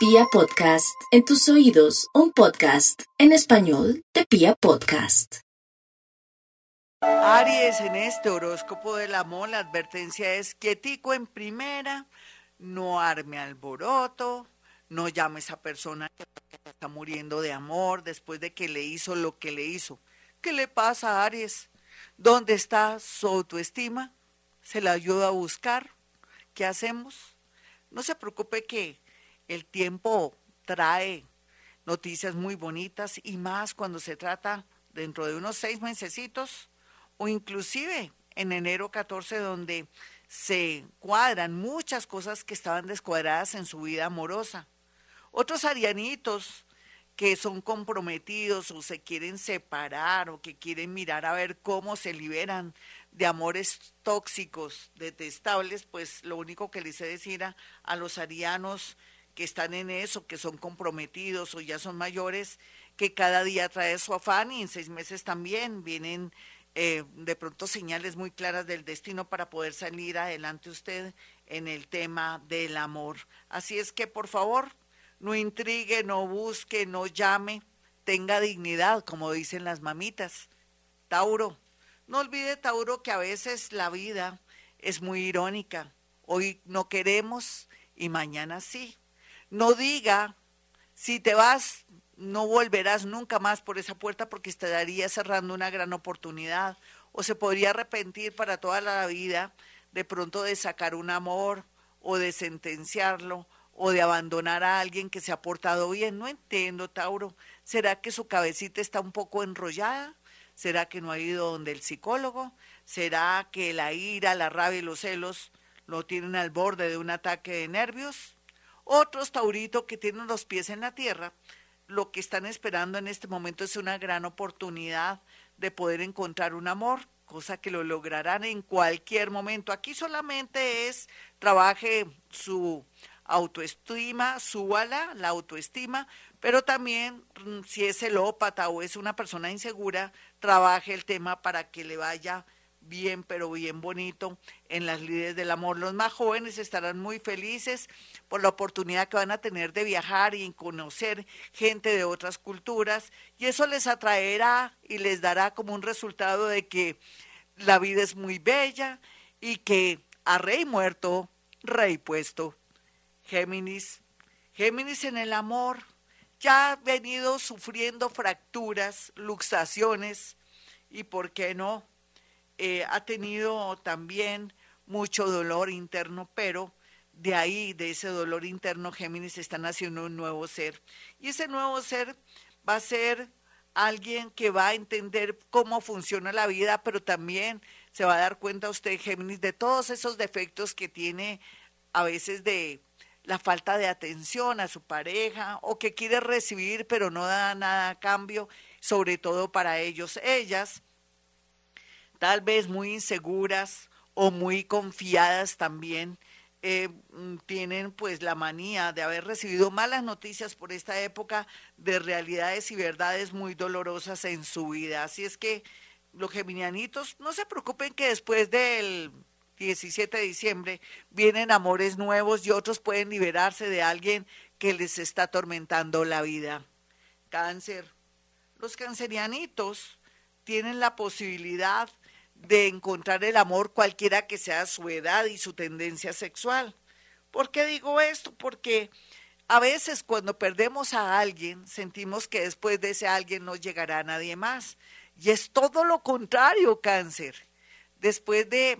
Pia Podcast, en tus oídos, un podcast en español de Pia Podcast. Aries, en este horóscopo del amor, la advertencia es quietico en primera, no arme alboroto, no llame a esa persona que está muriendo de amor después de que le hizo lo que le hizo. ¿Qué le pasa, Aries? ¿Dónde está su autoestima? ¿Se la ayuda a buscar? ¿Qué hacemos? No se preocupe que el tiempo trae noticias muy bonitas y más cuando se trata dentro de unos seis mesecitos o inclusive en enero 14 donde se cuadran muchas cosas que estaban descuadradas en su vida amorosa. Otros arianitos que son comprometidos o se quieren separar o que quieren mirar a ver cómo se liberan de amores tóxicos, detestables, pues lo único que les he decir a, a los arianos que están en eso, que son comprometidos o ya son mayores, que cada día trae su afán y en seis meses también vienen eh, de pronto señales muy claras del destino para poder salir adelante usted en el tema del amor. Así es que por favor, no intrigue, no busque, no llame, tenga dignidad, como dicen las mamitas. Tauro, no olvide, Tauro, que a veces la vida es muy irónica. Hoy no queremos y mañana sí. No diga, si te vas, no volverás nunca más por esa puerta porque estaría cerrando una gran oportunidad. O se podría arrepentir para toda la vida de pronto de sacar un amor o de sentenciarlo o de abandonar a alguien que se ha portado bien. No entiendo, Tauro. ¿Será que su cabecita está un poco enrollada? ¿Será que no ha ido donde el psicólogo? ¿Será que la ira, la rabia y los celos lo tienen al borde de un ataque de nervios? Otros tauritos que tienen los pies en la tierra, lo que están esperando en este momento es una gran oportunidad de poder encontrar un amor, cosa que lo lograrán en cualquier momento. Aquí solamente es trabaje su autoestima, súbala, la autoestima, pero también mm, si es celópata o es una persona insegura, trabaje el tema para que le vaya pero bien bonito en las líderes del amor. Los más jóvenes estarán muy felices por la oportunidad que van a tener de viajar y conocer gente de otras culturas y eso les atraerá y les dará como un resultado de que la vida es muy bella y que a rey muerto, rey puesto. Géminis, Géminis en el amor ya ha venido sufriendo fracturas, luxaciones y, ¿por qué no? Eh, ha tenido también mucho dolor interno, pero de ahí, de ese dolor interno, Géminis está naciendo un nuevo ser. Y ese nuevo ser va a ser alguien que va a entender cómo funciona la vida, pero también se va a dar cuenta usted, Géminis, de todos esos defectos que tiene a veces de la falta de atención a su pareja o que quiere recibir pero no da nada a cambio, sobre todo para ellos, ellas tal vez muy inseguras o muy confiadas también, eh, mm, tienen pues la manía de haber recibido malas noticias por esta época de realidades y verdades muy dolorosas en su vida. Así es que los geminianitos, no se preocupen que después del 17 de diciembre vienen amores nuevos y otros pueden liberarse de alguien que les está atormentando la vida. Cáncer. Los cancerianitos tienen la posibilidad de encontrar el amor cualquiera que sea su edad y su tendencia sexual. ¿Por qué digo esto? Porque a veces cuando perdemos a alguien sentimos que después de ese alguien no llegará nadie más. Y es todo lo contrario, cáncer. Después de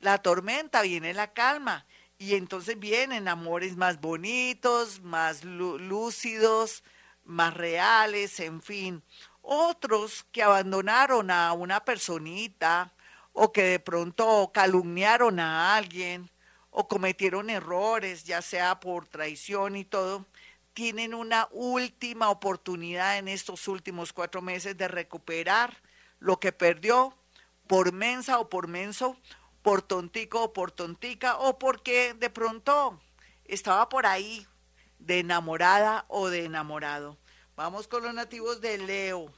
la tormenta viene la calma y entonces vienen amores más bonitos, más lúcidos, más reales, en fin. Otros que abandonaron a una personita o que de pronto calumniaron a alguien o cometieron errores, ya sea por traición y todo, tienen una última oportunidad en estos últimos cuatro meses de recuperar lo que perdió por mensa o por menso, por tontico o por tontica, o porque de pronto estaba por ahí de enamorada o de enamorado. Vamos con los nativos de Leo.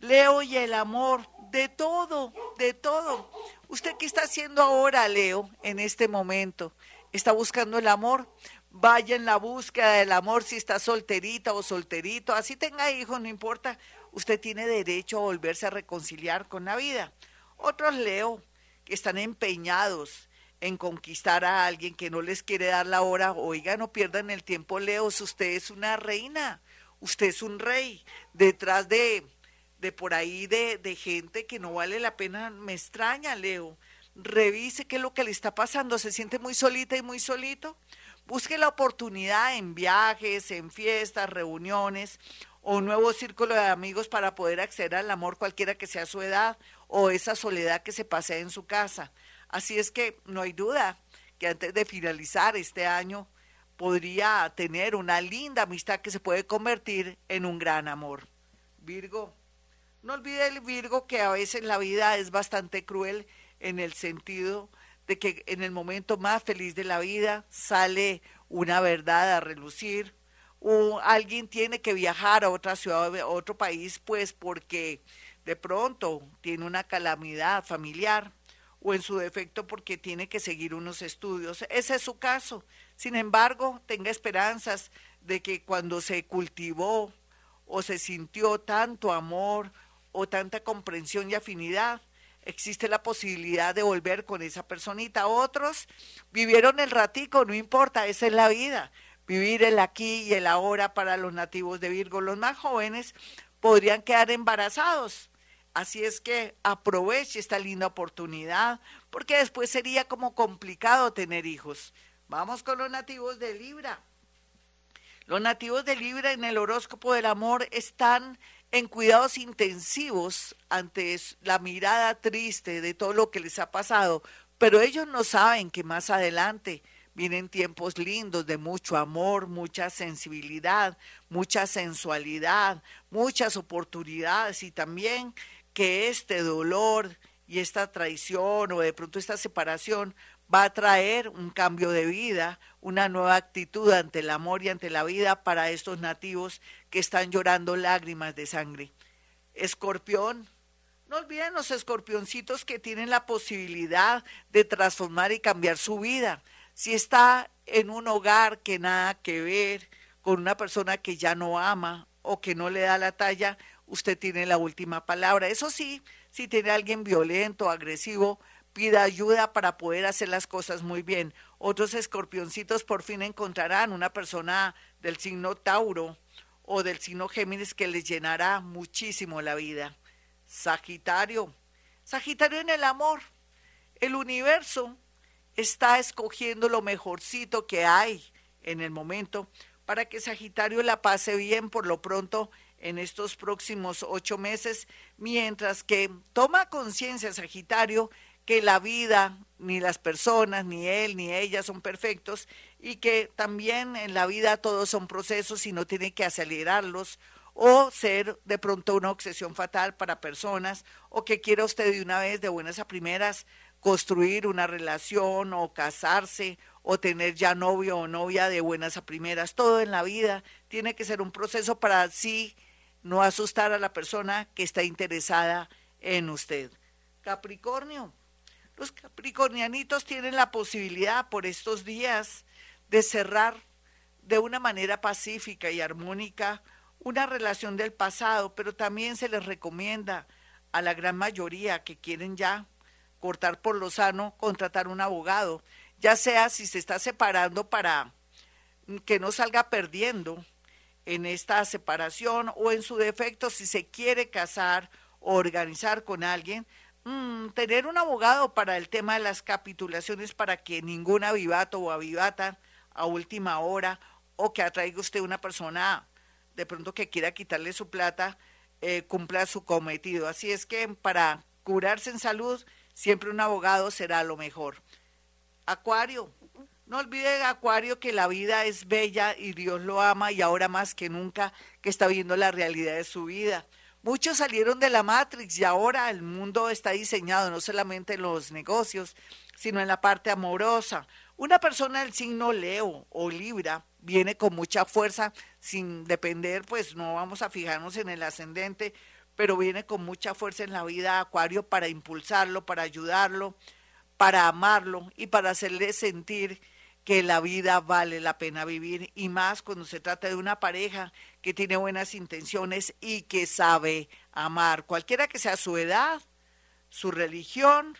Leo y el amor, de todo, de todo. ¿Usted qué está haciendo ahora, Leo, en este momento? ¿Está buscando el amor? vaya en la búsqueda del amor si está solterita o solterito, así tenga hijos, no importa, usted tiene derecho a volverse a reconciliar con la vida. Otros leo que están empeñados en conquistar a alguien que no les quiere dar la hora, oiga, no pierdan el tiempo, Leo, usted es una reina, usted es un rey, detrás de, de por ahí de, de gente que no vale la pena, me extraña, Leo. Revise qué es lo que le está pasando, se siente muy solita y muy solito. Busque la oportunidad en viajes, en fiestas, reuniones o un nuevo círculo de amigos para poder acceder al amor cualquiera que sea su edad o esa soledad que se pase en su casa. Así es que no hay duda que antes de finalizar este año podría tener una linda amistad que se puede convertir en un gran amor. Virgo, no olvide el Virgo que a veces la vida es bastante cruel en el sentido de que en el momento más feliz de la vida sale una verdad a relucir, o alguien tiene que viajar a otra ciudad, a otro país, pues porque de pronto tiene una calamidad familiar o en su defecto porque tiene que seguir unos estudios. Ese es su caso. Sin embargo, tenga esperanzas de que cuando se cultivó o se sintió tanto amor o tanta comprensión y afinidad, existe la posibilidad de volver con esa personita. Otros vivieron el ratico, no importa, esa es la vida. Vivir el aquí y el ahora para los nativos de Virgo. Los más jóvenes podrían quedar embarazados. Así es que aproveche esta linda oportunidad, porque después sería como complicado tener hijos. Vamos con los nativos de Libra. Los nativos de Libra en el horóscopo del amor están en cuidados intensivos ante la mirada triste de todo lo que les ha pasado, pero ellos no saben que más adelante vienen tiempos lindos de mucho amor, mucha sensibilidad, mucha sensualidad, muchas oportunidades y también que este dolor y esta traición o de pronto esta separación va a traer un cambio de vida, una nueva actitud ante el amor y ante la vida para estos nativos que están llorando lágrimas de sangre. Escorpión, no olviden los escorpioncitos que tienen la posibilidad de transformar y cambiar su vida. Si está en un hogar que nada que ver, con una persona que ya no ama o que no le da la talla, usted tiene la última palabra. Eso sí, si tiene alguien violento, agresivo, pida ayuda para poder hacer las cosas muy bien. Otros escorpioncitos por fin encontrarán una persona del signo Tauro o del signo Géminis que les llenará muchísimo la vida. Sagitario. Sagitario en el amor. El universo está escogiendo lo mejorcito que hay en el momento para que Sagitario la pase bien por lo pronto en estos próximos ocho meses, mientras que toma conciencia Sagitario que la vida, ni las personas, ni él, ni ella son perfectos y que también en la vida todos son procesos y no tiene que acelerarlos o ser de pronto una obsesión fatal para personas o que quiera usted de una vez, de buenas a primeras, construir una relación o casarse o tener ya novio o novia de buenas a primeras. Todo en la vida tiene que ser un proceso para así no asustar a la persona que está interesada en usted. Capricornio, los capricornianitos tienen la posibilidad por estos días de cerrar de una manera pacífica y armónica una relación del pasado, pero también se les recomienda a la gran mayoría que quieren ya cortar por lo sano, contratar un abogado, ya sea si se está separando para que no salga perdiendo en esta separación o en su defecto si se quiere casar o organizar con alguien, Mm, tener un abogado para el tema de las capitulaciones para que ningún avivato o avivata a última hora o que atraiga usted una persona de pronto que quiera quitarle su plata, eh, cumpla su cometido. Así es que para curarse en salud, siempre un abogado será lo mejor. Acuario, no olvide, Acuario, que la vida es bella y Dios lo ama y ahora más que nunca que está viendo la realidad de su vida. Muchos salieron de la Matrix y ahora el mundo está diseñado no solamente en los negocios, sino en la parte amorosa. Una persona del signo Leo o Libra viene con mucha fuerza, sin depender, pues no vamos a fijarnos en el ascendente, pero viene con mucha fuerza en la vida Acuario para impulsarlo, para ayudarlo, para amarlo y para hacerle sentir que la vida vale la pena vivir y más cuando se trata de una pareja que tiene buenas intenciones y que sabe amar, cualquiera que sea su edad, su religión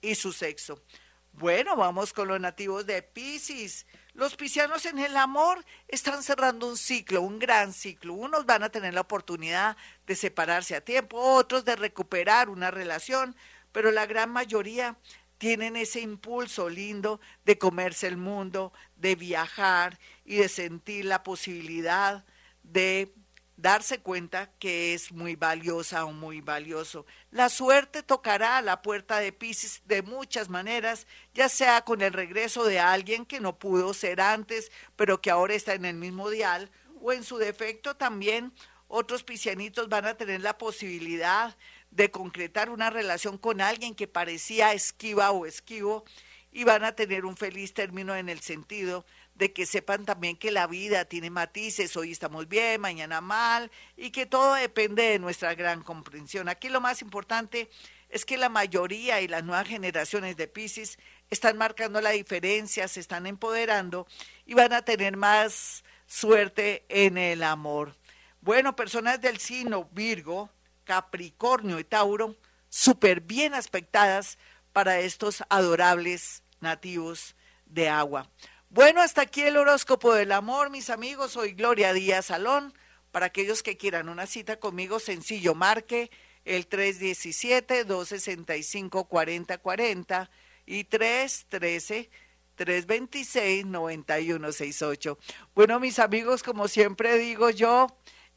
y su sexo. Bueno, vamos con los nativos de Pisces. Los piscianos en el amor están cerrando un ciclo, un gran ciclo. Unos van a tener la oportunidad de separarse a tiempo, otros de recuperar una relación, pero la gran mayoría tienen ese impulso lindo de comerse el mundo, de viajar y de sentir la posibilidad de darse cuenta que es muy valiosa o muy valioso. La suerte tocará a la puerta de Pisces de muchas maneras, ya sea con el regreso de alguien que no pudo ser antes, pero que ahora está en el mismo dial, o en su defecto también otros piscianitos van a tener la posibilidad de concretar una relación con alguien que parecía esquiva o esquivo y van a tener un feliz término en el sentido de que sepan también que la vida tiene matices, hoy estamos bien, mañana mal, y que todo depende de nuestra gran comprensión. Aquí lo más importante es que la mayoría y las nuevas generaciones de Pisces están marcando la diferencia, se están empoderando y van a tener más suerte en el amor. Bueno, personas del signo Virgo, Capricornio y Tauro, súper bien aspectadas para estos adorables nativos de agua. Bueno, hasta aquí el horóscopo del amor, mis amigos. Soy Gloria Díaz Salón. Para aquellos que quieran una cita conmigo, sencillo, marque el 317-265-4040 y 313-326-9168. Bueno, mis amigos, como siempre digo yo,